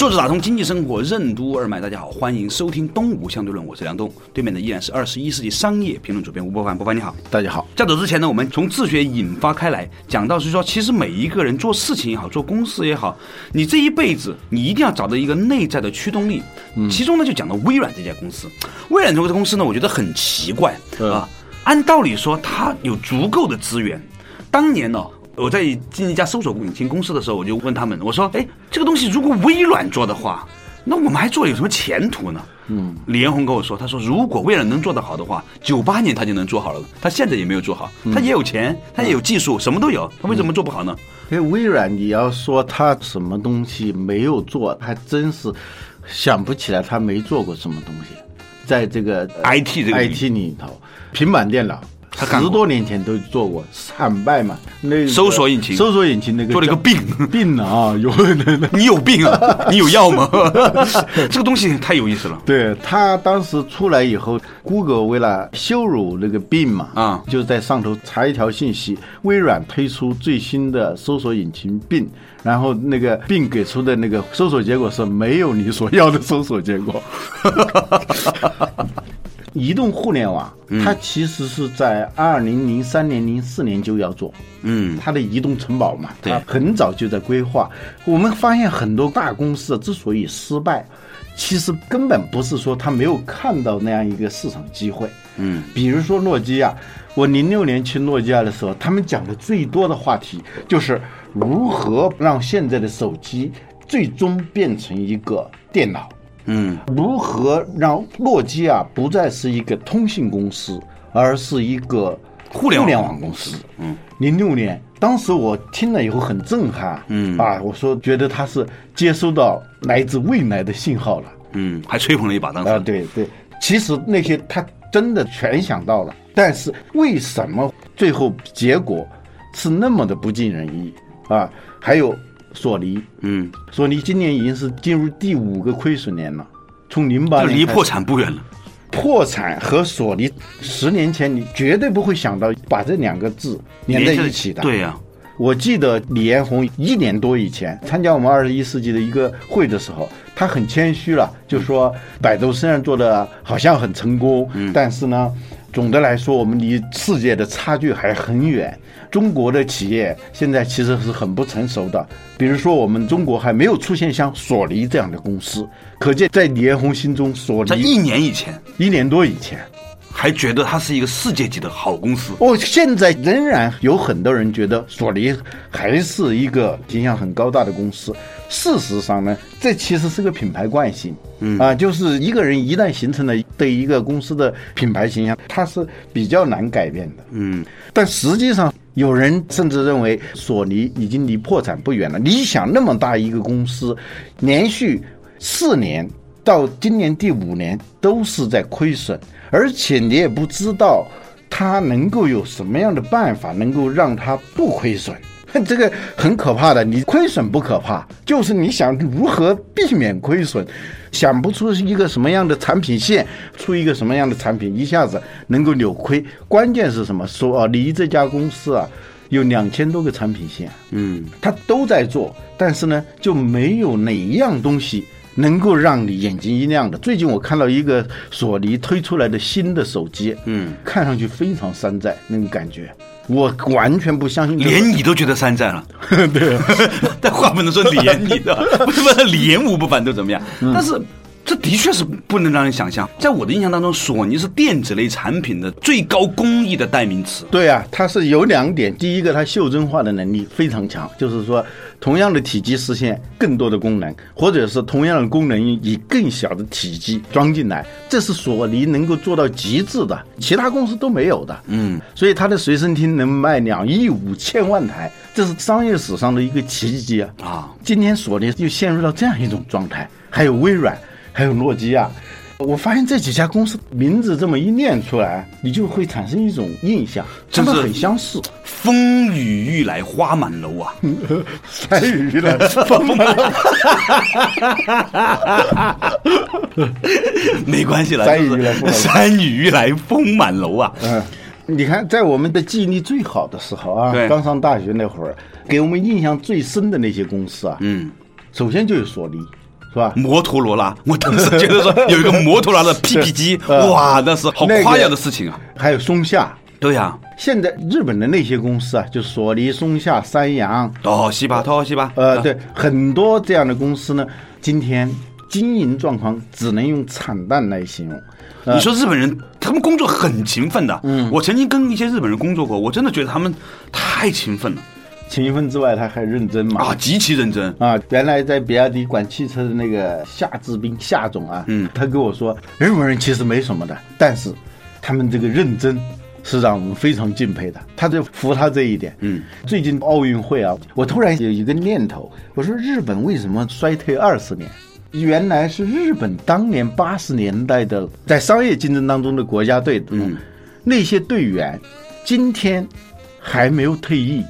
作者打通经济生活任督二脉，大家好，欢迎收听《东吴相对论》，我是梁东，对面的依然是二十一世纪商业评论主编吴伯凡，伯凡你好，大家好。在走之前呢，我们从自学引发开来，讲到是说，其实每一个人做事情也好，做公司也好，你这一辈子你一定要找到一个内在的驱动力。其中呢，就讲到微软这家公司，微软这个公司呢，我觉得很奇怪啊。按道理说，它有足够的资源，当年呢。我在进一家搜索引擎公司的时候，我就问他们，我说：“哎，这个东西如果微软做的话，那我们还做有什么前途呢？”嗯，李彦宏跟我说：“他说如果微软能做得好的话，九八年他就能做好了。他现在也没有做好，他也有钱，他也有技术，什么都有，他为什么做不好呢？”因为微软，你要说他什么东西没有做，还真是想不起来他没做过什么东西。在这个 IT 这个 IT 里头，平板电脑。十多年前都做过惨败嘛，那搜索引擎，搜索引擎那个做了一个病 病了啊，有 你有病啊，你有药吗？这个东西太有意思了。对他当时出来以后，Google 为了羞辱那个病嘛，啊，就在上头查一条信息：微软推出最新的搜索引擎病，然后那个病给出的那个搜索结果是没有你所要的搜索结果。移动互联网，它其实是在二零零三年、零四年就要做，嗯，它的移动城堡嘛，它很早就在规划。我们发现很多大公司之所以失败，其实根本不是说他没有看到那样一个市场机会，嗯，比如说诺基亚，我零六年去诺基亚的时候，他们讲的最多的话题就是如何让现在的手机最终变成一个电脑。嗯，如何让诺基亚不再是一个通信公司，而是一个互联网公司？嗯，零六年，当时我听了以后很震撼。嗯，啊，我说觉得他是接收到来自未来的信号了。嗯，还吹捧了一把当时。啊，对对，其实那些他真的全想到了，但是为什么最后结果是那么的不尽人意啊？还有。索尼，嗯，索尼今年已经是进入第五个亏损年了，从零八年离破产不远了。破产和索尼，十年前你绝对不会想到把这两个字连在一起的。对呀，我记得李彦宏一年多以前参加我们二十一世纪的一个会的时候，他很谦虚了，就说百度虽然做的好像很成功，但是呢。总的来说，我们离世界的差距还很远。中国的企业现在其实是很不成熟的，比如说我们中国还没有出现像索尼这样的公司。可见在李彦宏心中，索尼在一年以前，一年多以前。还觉得它是一个世界级的好公司。哦，现在仍然有很多人觉得索尼还是一个形象很高大的公司。事实上呢，这其实是个品牌惯性。嗯啊，就是一个人一旦形成了对一个公司的品牌形象，它是比较难改变的。嗯，但实际上有人甚至认为索尼已经离破产不远了。你想，那么大一个公司，连续四年到今年第五年都是在亏损。而且你也不知道，他能够有什么样的办法能够让他不亏损，这个很可怕的。你亏损不可怕，就是你想如何避免亏损，想不出一个什么样的产品线，出一个什么样的产品，一下子能够扭亏。关键是什么？说啊，你这家公司啊，有两千多个产品线，嗯，他都在做，但是呢，就没有哪一样东西。能够让你眼睛一亮的。最近我看到一个索尼推出来的新的手机，嗯，看上去非常山寨那种感觉，我完全不相信。连你都觉得山寨了，对，但话不能说连你的，为什么连吴不凡都怎么样？但是这的确是不能让人想象。在我的印象当中，索尼是电子类产品的最高工艺的代名词。对啊，它是有两点，第一个它袖珍化的能力非常强，就是说同样的体积实现更多的功能，或者是同样的功能以更小的体积装进来，这是索尼能够做到极致的，其他公司都没有的。嗯，所以它的随身听能卖两亿五千万台，这是商业史上的一个奇迹啊！啊，今天索尼又陷入到这样一种状态，还有微软，还有诺基亚。我发现这几家公司名字这么一念出来，你就会产生一种印象，真是很相似。风雨欲来花满楼啊！山雨欲来风满楼，没关系了，山雨就是欲来风满楼 山雨欲来风满楼啊！嗯，你看，在我们的记忆力最好的时候啊，刚上大学那会儿，给我们印象最深的那些公司啊，嗯，首先就是索尼，是吧？摩托罗拉，我当时觉得说有一个摩托罗拉的 PP 机，呃 哇，那是好夸耀的事情啊！还有松下。对呀、现在日本的那些公司啊，就索尼、松下、三洋，多西吧，多西吧，呃，啊对，很多这样的公司呢，今天经营状况只能用惨淡来形容。呃你说日本人，他们工作很勤奋的。嗯，我曾经跟一些日本人工作过，我真的觉得他们太勤奋了勤奋之外，他还认真嘛。啊，极其认真。啊，原来在比亚迪管汽车的那个夏志斌夏总啊，嗯他跟我说，日本人其实没什么的，但是他们这个认真是让我们非常敬佩的。他就服他这一点。嗯，最近奥运会啊，我突然有一个念头，我说日本为什么衰退二十年？原来是日本当年八十年代的在商业竞争当中的国家队，嗯那些队员今天还没有退役，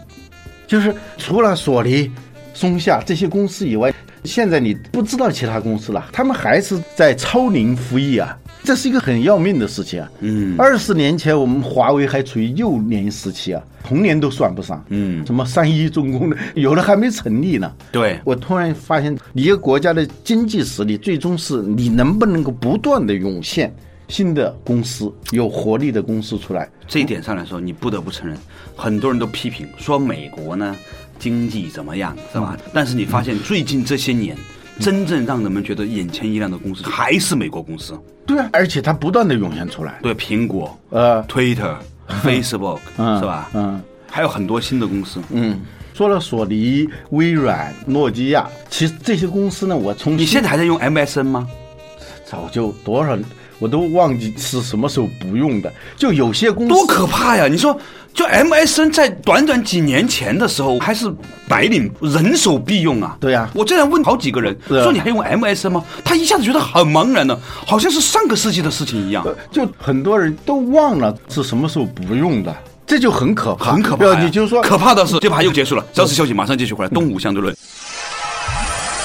就是除了索尼、松下这些公司以外，现在你不知道其他公司了，他们还是在超龄服役啊，这是一个很要命的事情啊。嗯二十年前我们华为还处于幼年时期啊，童年都算不上。嗯，什么三一重工的，有的还没成立呢。对，我突然发现，一个国家的经济实力，最终是你能不能够不断的涌现新的公司，有活力的公司出来。这一点上来说，你不得不承认，很多人都批评说美国呢经济怎么样，是吧？但是你发现最近这些年，真正让人们觉得眼前一亮的公司还是美国公司，对啊，而且它不断的涌现出来。对，苹果、呃，Twitter、Facebook，嗯是吧？嗯还有很多新的公司。嗯。说了索尼、微软、诺基亚，其实这些公司呢，我从你现在还在用 MSN 吗？早就多少我都忘记是什么时候不用的。就有些公司多可怕呀！你说，就 MSN 在短短几年前的时候还是白领人手必用啊。对呀我这样问好几个人，啊说你还用 MSN 吗？他一下子觉得很茫然呢，好像是上个世纪的事情一样。呃就很多人都忘了是什么时候不用的，这就很可怕，很可怕你就说可怕的是，这盘又结束了。稍事休息，马上继续回来。东吴相对论。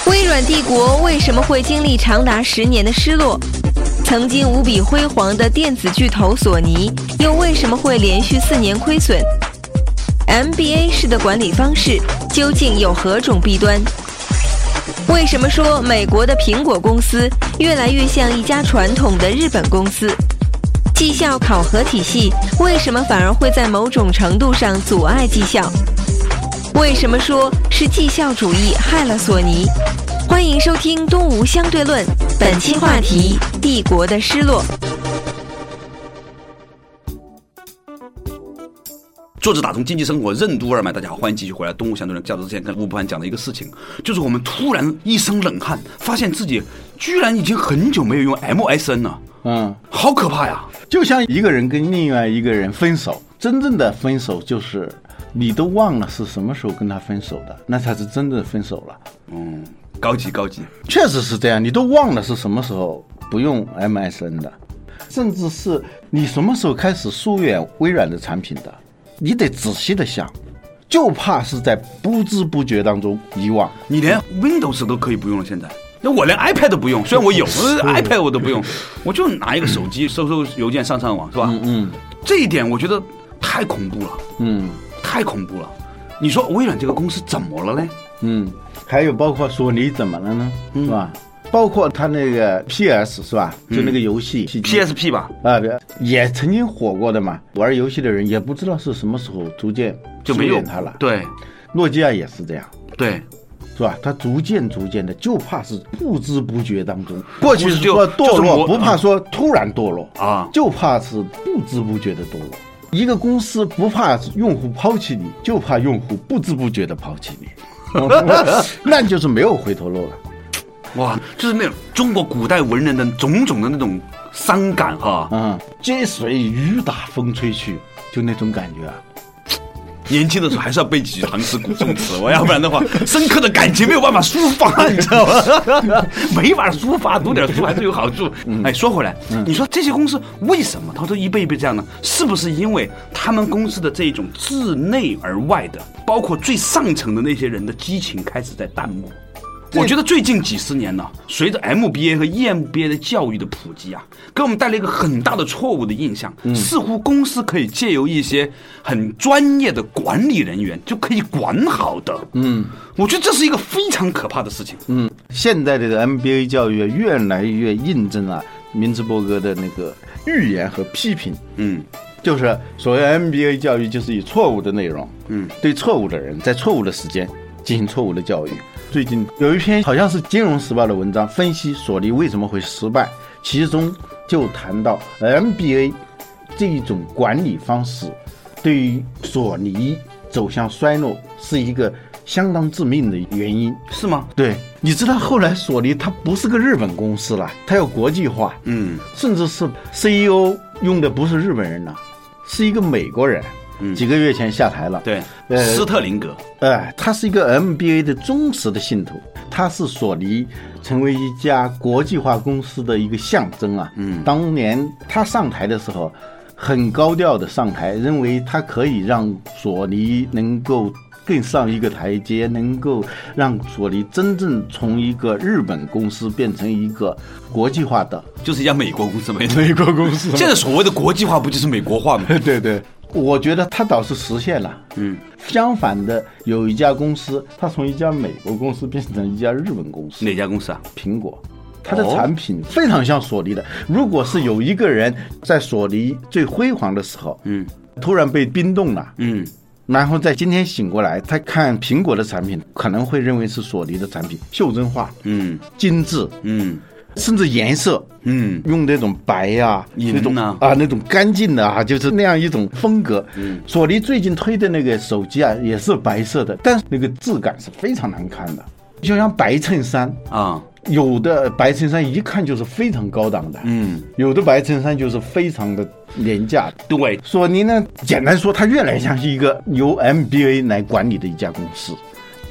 微软帝国为什么会经历长达十年的失落？曾经无比辉煌的电子巨头索尼，又为什么会连续四年亏损？MBA 式的管理方式究竟有何种弊端？为什么说美国的苹果公司越来越像一家传统的日本公司？绩效考核体系为什么反而会在某种程度上阻碍绩效？为什么说是绩效主义害了索尼？欢迎收听《东吴相对论》，本期话题：帝国的失落。作者打通经济生活任督二脉，大家好，欢迎继续回来。东吴相对论，较早之前跟吴不凡讲的一个事情，就是我们突然一身冷汗，发现自己居然已经很久没有用 MSN 了，嗯，好可怕呀！就像一个人跟另外一个人分手，真正的分手就是你都忘了是什么时候跟他分手的，那才是真的分手了。嗯，高级高级。确实是这样，你都忘了是什么时候不用 MSN 的，甚至是你什么时候开始疏远微软的产品的，你得仔细的想，就怕是在不知不觉当中遗忘。你连 Windows 都可以不用了，现在。那我连 iPad 都不用，虽然我有呃 iPad 我都不用，我就拿一个手机收收邮件、上上网，是吧？嗯这一点我觉得太恐怖了，嗯太恐怖了。你说微软这个公司怎么了呢？嗯，还有包括索尼怎么了呢？是吧？包括他那个 PS 是吧？就那个游戏、PSP 吧，啊，也曾经火过的嘛。玩游戏的人也不知道是什么时候逐渐就没有它了。对诺基亚也是这样。对，是吧？他逐渐逐渐的，就怕是不知不觉当中，过去是就说堕落，不怕说突然堕落啊就怕是不知不觉的堕落。一个公司不怕用户抛弃你，就怕用户不知不觉的抛弃你，那就是没有回头路了。哇，就是那种中国古代文人的种种的那种伤感哈。嗯，接水雨打风吹去，就那种感觉啊。年轻的时候还是要背几句唐诗古宋词，我要不然的话，深刻的感情没有办法抒发，你知道吗？没法抒发，读点书还是有好处。哎，说回来，你说这些公司为什么他都一辈一辈这样呢？是不是因为他们公司的这种自内而外的，包括最上层的那些人的激情开始在淡漠？我觉得最近几十年呢，随着 MBA 和 EMBA 的教育的普及啊，给我们带来一个很大的错误的印象，似乎公司可以借由一些很专业的管理人员就可以管好的。嗯，我觉得这是一个非常可怕的事情。嗯，现在的这个 MBA 教育啊越来越印证了明茨伯格的那个预言和批评。嗯，就是所谓 MBA 教育，就是以错误的内容，嗯，对错误的人在错误的时间进行错误的教育。最近有一篇好像是《金融时报》的文章，分析索尼为什么会失败，其中就谈到 MBA 这一种管理方式对于索尼走向衰落是一个相当致命的原因。是吗？对，你知道后来索尼它不是个日本公司了，它要国际化，嗯甚至是 CEO 用的不是日本人了，是一个美国人，几个月前下台了。对，呃斯特林格。哎，他是一个 MBA 的忠实的信徒，他是索尼成为一家国际化公司的一个象征啊。嗯，当年他上台的时候，很高调的上台，认为他可以让索尼能够更上一个台阶，能够让索尼真正从一个日本公司变成一个国际化的就是一家美国公司，没。美国公司。现在所谓的国际化，不就是美国化吗？对 对，我觉得他倒是实现了。嗯，相反的，有一家公司，它从一家美国公司变成一家日本公司，哪家公司啊？苹果。它的哦产品非常像索尼的。如果是有一个人在索尼最辉煌的时候，嗯突然被冰冻了，嗯，然后在今天醒过来，他看苹果的产品，可能会认为是索尼的产品，袖珍化、嗯精致，嗯甚至颜色，嗯用那种白呀、银那种呐啊那种干净的啊，就是那样一种风格。嗯，索尼最近推的那个手机啊，也是白色的，但是那个质感是非常难看的，就像白衬衫。啊有的白衬衫一看就是非常高档的，嗯，有的白衬衫就是非常的廉价。对，索尼呢，简单说，它越来越像是一个由 MBA 来管理的一家公司，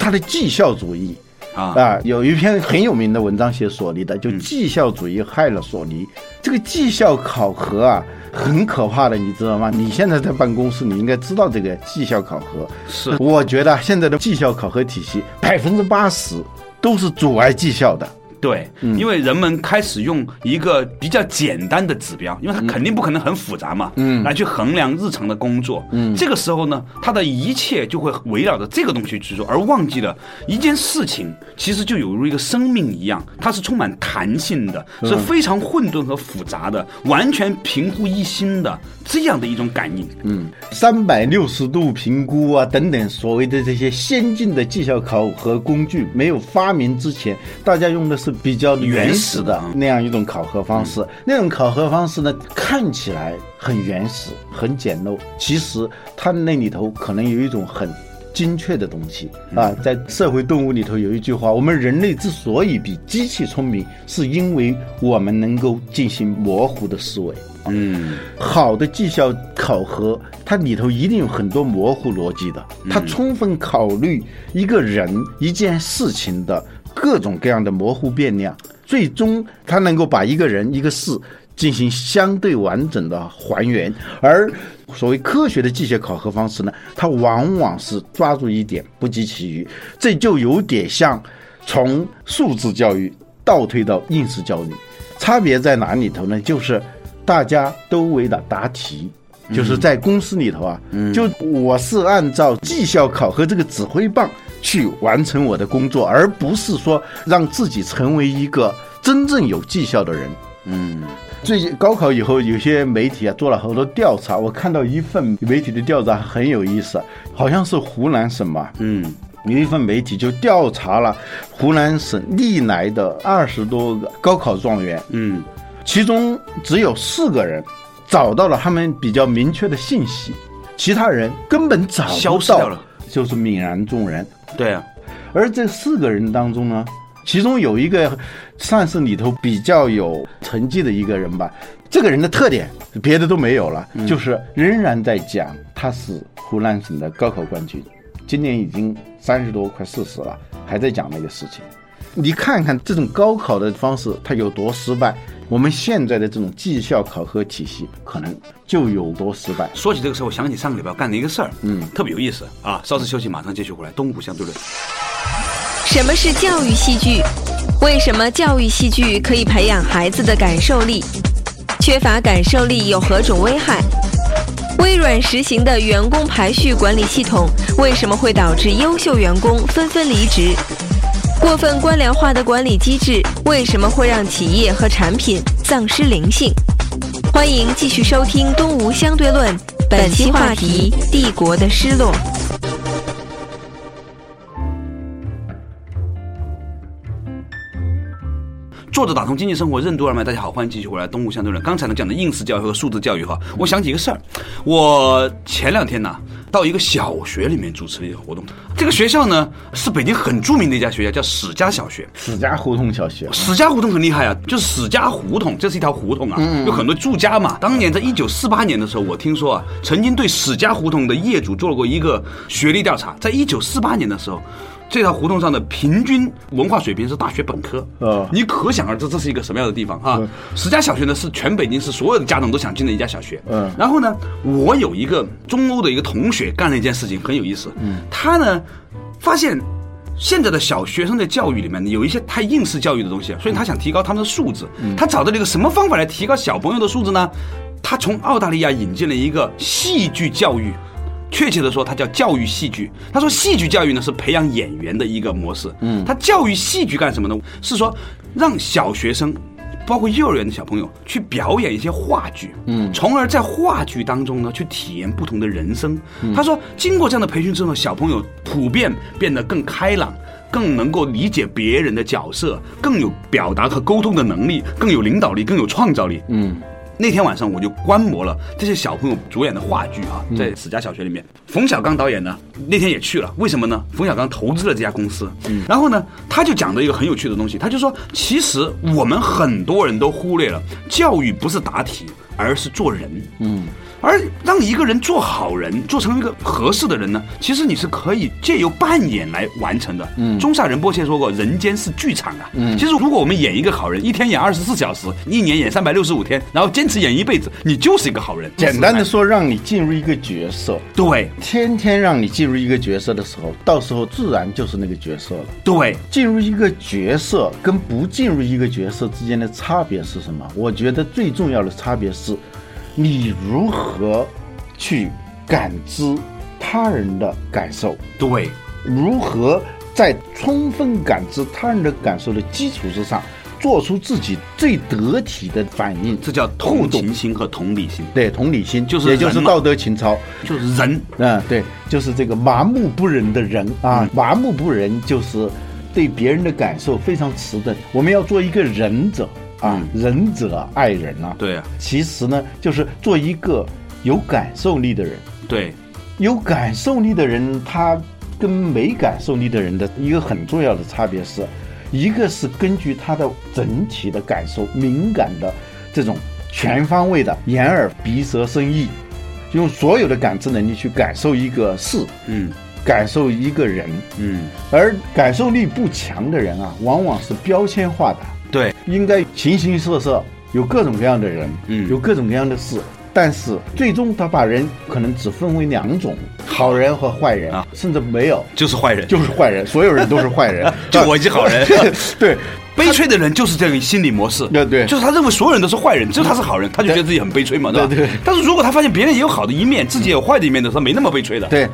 它的绩效主义啊啊，有一篇很有名的文章写索尼的，就绩效主义害了索尼。这个绩效考核啊，很可怕的，你知道吗？你现在在办公室，你应该知道这个绩效考核。是我觉得现在的绩效考核体系百分之八十都是阻碍绩效的。对，因为人们开始用一个比较简单的指标，因为它肯定不可能很复杂嘛，嗯，来去衡量日常的工作，嗯，这个时候呢，他的一切就会围绕着这个东西去做，而忘记了一件事情，其实就有如一个生命一样，它是充满弹性的，是非常混沌和复杂的，完全平铺一心的这样的一种感应，嗯，三百六十度评估啊，等等，所谓的这些先进的绩效考核工具没有发明之前，大家用的是比较原始的那样一种考核方式。那种考核方式呢，看起来很原始、很简陋，其实它那里头可能有一种很。精确的东西啊，在社会动物里头有一句话：我们人类之所以比机器聪明，是因为我们能够进行模糊的思维。嗯，好的绩效考核，它里头一定有很多模糊逻辑的，它充分考虑一个人、一件事情的各种各样的模糊变量，最终它能够把一个人、一个事进行相对完整的还原。而所谓科学的绩效考核方式呢，它往往是抓住一点不及其余，这就有点像从素质教育倒退到应试教育，差别在哪里头呢？就是大家都为了答题。就是在公司里头啊，就我是按照绩效考核这个指挥棒去完成我的工作，而不是说让自己成为一个真正有绩效的人。嗯，最近高考以后，有些媒体啊做了好多调查，我看到一份媒体的调查很有意思，好像是湖南省吧，嗯，有一份媒体就调查了湖南省历来的二十多个高考状元，嗯，其中只有四个人找到了他们比较明确的信息，其他人根本找不到。了，就是泯然众人。对啊，而这四个人当中呢，其中有一个算是里头比较有成绩的一个人吧。这个人的特点别的都没有了，就是仍然在讲他是湖南省的高考冠军，今年已经三十多快四十了，还在讲那个事情。你看看这种高考的方式，它有多失败。我们现在的这种绩效考核体系，可能就有多失败。说起这个事儿，我想起上个礼拜干的一个事儿，嗯，特别有意思啊。稍事休息，马上继续回来。东吴相对论，什么是教育戏剧？为什么教育戏剧可以培养孩子的感受力？缺乏感受力有何种危害？微软实行的员工排序管理系统为什么会导致优秀员工纷纷离职？过分官僚化的管理机制为什么会让企业和产品丧失灵性？欢迎继续收听《东吴相对论》，本期话题：帝国的失落。作者打通经济生活任督二脉，大家好，欢迎继续回来。东吴相对论，刚才呢讲的应试教育和素质教育哈，我想起一个事儿，我前两天呢到一个小学里面主持了一个活动，这个学校呢是北京很著名的一家学校，叫史家小学。史家胡同小学，史家胡同很厉害啊，就是史家胡同，这是一条胡同啊，有很多住家嘛。当年在一九四八年的时候，我听说啊，曾经对史家胡同的业主做过一个学历调查，在一九四八年的时候。这条胡同上的平均文化水平是大学本科，啊。你可想而知这是一个什么样的地方啊！十家小学呢是全北京市所有的家长都想进的一家小学，嗯。然后呢，我有一个中欧的一个同学干了一件事情很有意思，嗯，他呢发现现在的小学生的教育里面有一些太应试教育的东西啊，所以他想提高他们的素质，他找到了一个什么方法来提高小朋友的素质呢？他从澳大利亚引进了一个戏剧教育。确切的说，它叫教育戏剧。他说，戏剧教育呢是培养演员的一个模式。嗯，他教育戏剧干什么呢？是说让小学生，包括幼儿园的小朋友去表演一些话剧，嗯，从而在话剧当中呢去体验不同的人生。他说，经过这样的培训之后，小朋友普遍变得更开朗。更能够理解别人的角色，更有表达和沟通的能力，更有领导力，更有创造力。嗯，那天晚上我就观摩了这些小朋友主演的话剧啊，在史家小学里面，冯小刚导演呢那天也去了，为什么呢？冯小刚投资了这家公司，嗯然后呢，他就讲了一个很有趣的东西，他就说，其实我们很多人都忽略了，教育不是答题，而是做人。嗯。而让一个人做好人，做成一个合适的人呢，其实你是可以借由扮演来完成的。嗯，中下仁波切说过，人间是剧场啊。嗯，其实如果我们演一个好人，一天演二十四小时，一年演三百六十五天，然后坚持演一辈子，你就是一个好人。简单的说，让你进入一个角色，对天天让你进入一个角色的时候，到时候自然就是那个角色了。对，进入一个角色跟不进入一个角色之间的差别是什么？我觉得最重要的差别是，你如何去感知他人的感受，对，如何在充分感知他人的感受的基础之上，做出自己最得体的反应，这叫同情心和同理心。对同理心，就是也就是道德情操。就是人，嗯，对，就是这个麻木不仁的人啊，麻木不仁就是对别人的感受非常迟钝。我们要做一个仁者啊，仁者爱人啊。对啊，其实呢，就是做一个有感受力的人。对，有感受力的人，他跟没感受力的人的一个很重要的差别是，一个是根据他的整体的感受，敏感的这种全方位的眼耳鼻舌身意，用所有的感知能力去感受一个事，嗯。感受一个人。嗯，而感受力不强的人啊，往往是标签化的，对，应该形形色色，有各种各样的人，嗯。有各种各样的事，但是最终他把人可能只分为两种，好人和坏人，啊。甚至没有，就是坏人，就是坏人，所有人都是坏人，就我一个好人。对，悲催的人就是这个心理模式，对对。就是他认为所有人都是坏人，只有他是好人，他就觉得自己很悲催嘛，对吧？对对。但是如果他发现别人也有好的一面，自己也有坏的一面的时候，没那么悲催的。对，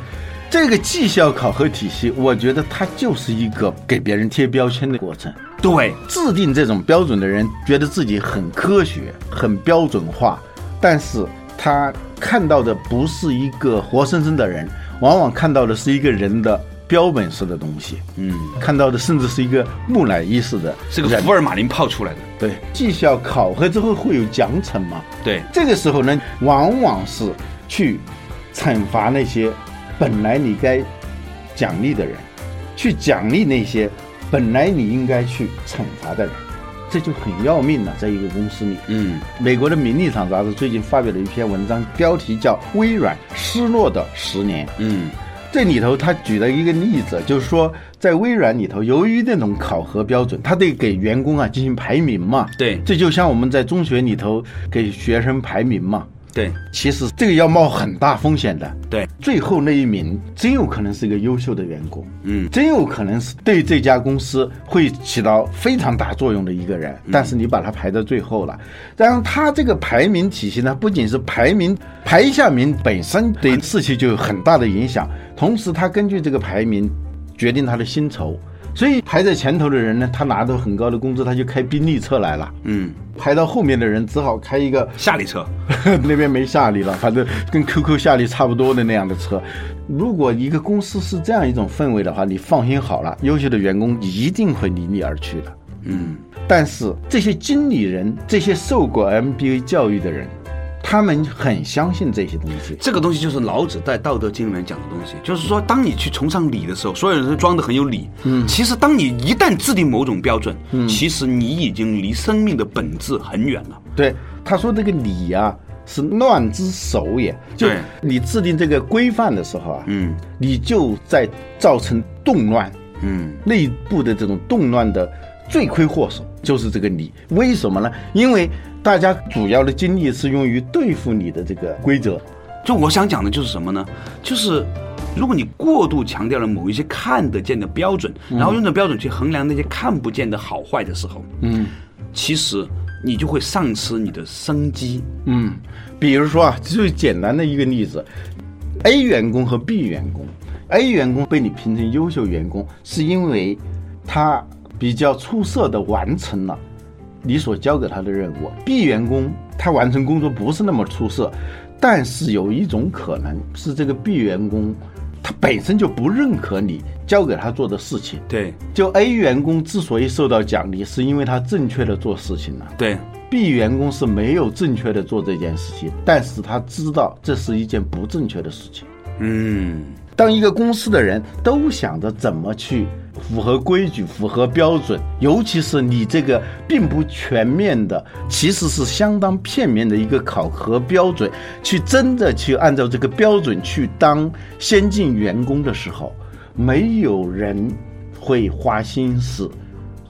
这个绩效考核体系，我觉得它就是一个给别人贴标签的过程。对。制定这种标准的人，觉得自己很科学、很标准化，但是他看到的不是一个活生生的人，往往看到的是一个人的标本式的东西，嗯，看到的甚至是一个木乃伊式的，是个福尔马林泡出来的。对，绩效考核之后会有奖惩嘛？对，这个时候呢，往往是去惩罚那些本来你该奖励的人，去奖励那些本来你应该去惩罚的人，这就很要命了。在一个公司里，嗯，美国的《名利场》杂志最近发表了一篇文章，标题叫《微软失落的十年》。嗯，这里头他举了一个例子，就是说在微软里头，由于这种考核标准，他得给员工啊进行排名嘛。对这就像我们在中学里头给学生排名嘛。对其实这个要冒很大风险的。对，最后那一名真有可能是一个优秀的员工，嗯真有可能是对这家公司会起到非常大作用的一个人，但是你把他排到最后了。然后他这个排名体系呢，不仅是排名排一下名本身对士气就有很大的影响，同时他根据这个排名决定他的薪酬。所以排在前头的人呢，他拿到很高的工资，他就开宾利车来了。嗯，排到后面的人只好开一个夏利车，那边没夏利了，反正跟 QQ 夏利差不多的那样的车。如果一个公司是这样一种氛围的话，你放心好了，优秀的员工一定会离你而去的。嗯，但是这些经理人，这些受过 MBA 教育的人，他们很相信这些东西。这个东西就是老子在《道德经》里面讲的东西，就是说，当你去崇尚礼的时候，所有人都装得很有理。嗯，其实当你一旦制定某种标准，嗯，其实你已经离生命的本质很远了。对，他说这个礼啊，是乱之首也。就对你制定这个规范的时候啊，嗯你就在造成动乱。嗯，内部的这种动乱的罪魁祸首就是这个你。为什么呢？因为大家主要的精力是用于对付你的这个规则。就我想讲的就是什么呢？就是如果你过度强调了某一些看得见的标准，然后用这标准去衡量那些看不见的好坏的时候，嗯其实你就会丧失你的生机。嗯，比如说啊，最简单的一个例子，A 员工和 B 员工，A 员工被你评成优秀员工，是因为他比较出色的完成了你所交给他的任务。B 员工他完成工作不是那么出色，但是有一种可能是这个 B 员工他本身就不认可你交给他做的事情。对就 A 员工之所以受到奖励，是因为他正确的做事情了。对 B 员工是没有正确的做这件事情，但是他知道这是一件不正确的事情。嗯，当一个公司的人都想着怎么去符合规矩、符合标准，尤其是你这个并不全面的，其实是相当片面的一个考核标准，去真的去按照这个标准去当先进员工的时候，没有人会花心思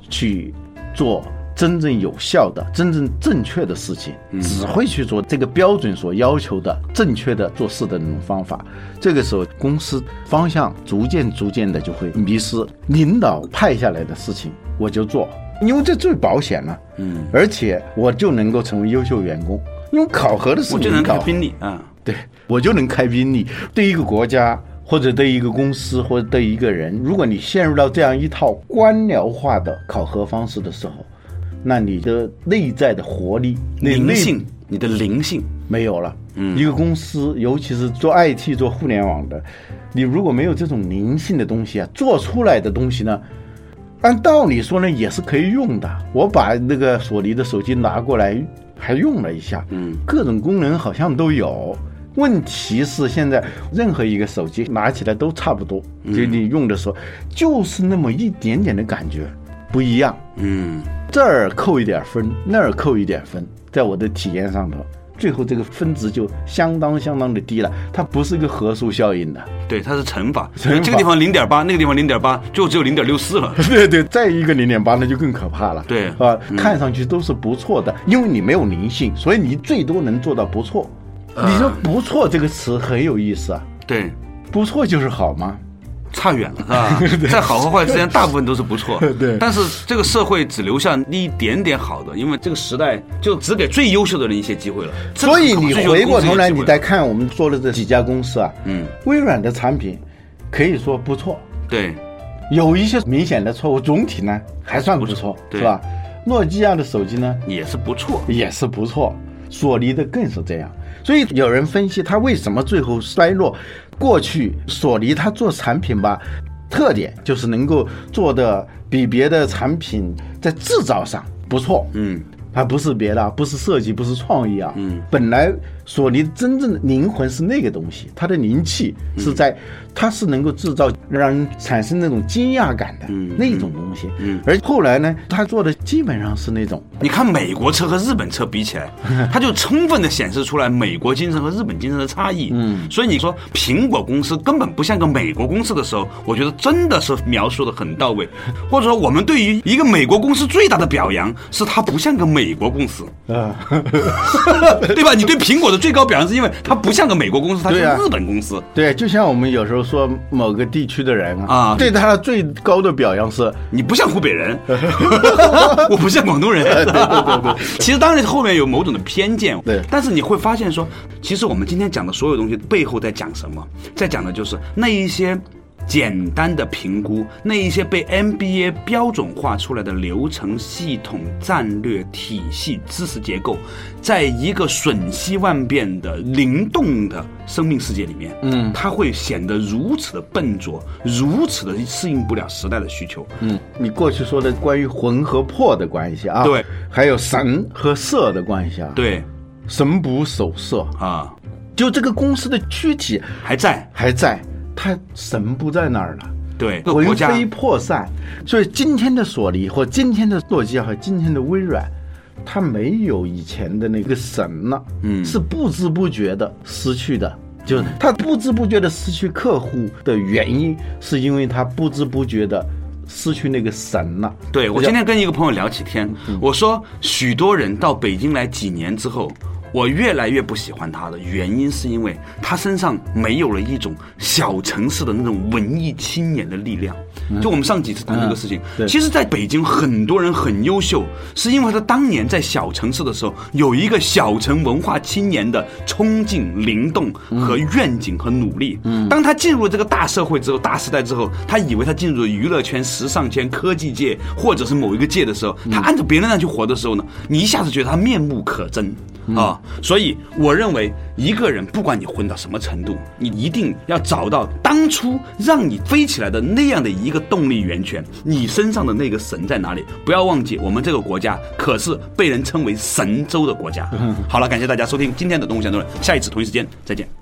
去做真正有效的、真正正确的事情，只会去做这个标准所要求的正确的做事的那种方法。这个时候，公司方向逐渐逐渐的就会迷失。领导派下来的事情，我就做，因为这最保险了。嗯，而且我就能够成为优秀员工，因为考核的是我就能开宾利啊。对我就能开宾利。对一个国家，或者对一个公司，或者对一个人，如果你陷入到这样一套官僚化的考核方式的时候，那你的内在的活力、内灵性，你的灵性，没有了。嗯，一个公司，尤其是做 IT、做互联网的，你如果没有这种灵性的东西啊，做出来的东西呢，按道理说呢也是可以用的。我把那个索尼的手机拿过来，还用了一下，嗯，各种功能好像都有。问题是现在任何一个手机拿起来都差不多，就你用的时候就是那么一点点的感觉不一样。嗯，这儿扣一点分，那儿扣一点分，在我的体验上头，最后这个分值就相当相当的低了。它不是一个合数效应的。对，它是乘法，乘法这个地方零点八，那个地方零点八，最后只有零点六四了。对对，再一个零点八那就更可怕了。对啊，看上去都是不错的，因为你没有灵性，所以你最多能做到不错。你说“不错”这个词很有意思啊，对，不错就是好吗？差远了，是吧？在好和坏之间，大部分都是不错。对但是这个社会只留下一点点好的，因为这个时代就只给最优秀的人一些机会了。所以你回过头来，你再看我们做的这几家公司啊，嗯，微软的产品可以说不错，对有一些明显的错误，总体呢还算不错，对是吧？诺基亚的手机呢也是不错。也是不错，索尼的更是这样。所以有人分析它为什么最后衰落。过去索尼它做产品吧，特点就是能够做的比别的产品在制造上不错，嗯，它不是别的，不是设计，不是创意啊。嗯，本来索尼真正的灵魂是那个东西，它的灵气是在，它是能够制造让人产生那种惊讶感的那种东西。嗯，而后来呢，他做的基本上是那种，你看美国车和日本车比起来，它就充分的显示出来美国精神和日本精神的差异。嗯，所以你说苹果公司根本不像个美国公司的时候，我觉得真的是描述的很到位。或者说，我们对于一个美国公司最大的表扬是它不像个美国公司，啊，对吧？你对苹果的最高表扬是因为它不像个美国公司，它是日本公司。对，就像我们有时候说某个地区的人啊，啊对他的最高的表扬是，你不像湖北人，我不像广东人。对对对对，其实当然后面有某种的偏见，对但是你会发现说，其实我们今天讲的所有东西背后在讲什么？在讲的就是那一些。简单的评估，那一些被 MBA 标准化出来的流程、系统、战略体系、知识结构，在一个瞬息万变的灵动的生命世界里面，嗯，它会显得如此的笨拙，如此的适应不了时代的需求。嗯，你过去说的关于魂和魄的关系啊，对，还有神和色的关系啊，，对。神不守色，啊，就这个公司的躯体还在。还在，它神不在那儿了。对魂飞魄散，所以今天的索尼或今天的诺基亚和今天的微软，它没有以前的那个神了，嗯是不知不觉的失去的。就是它不知不觉的失去客户的原因，是因为它不知不觉的失去那个神了。对我今天跟一个朋友聊起天，我说许多人到北京来几年之后。我越来越不喜欢他的原因，是因为他身上没有了一种小城市的那种文艺青年的力量。就我们上几次谈这个事情其实在北京很多人很优秀，是因为他当年在小城市的时候有一个小城文化青年的冲劲、灵动和愿景和努力。当他进入这个大社会之后、大时代之后，他以为他进入了娱乐圈、时尚圈、科技界或者是某一个界的时候，他按照别人那样去活的时候呢，你一下子觉得他面目可憎。啊，所以我认为一个人不管你混到什么程度，你一定要找到当初让你飞起来的那样的一个动力源泉，你身上的那个神在哪里？不要忘记，我们这个国家可是被人称为神州的国家。好了，感谢大家收听今天的《动物相对论》，下一次同一时间再见。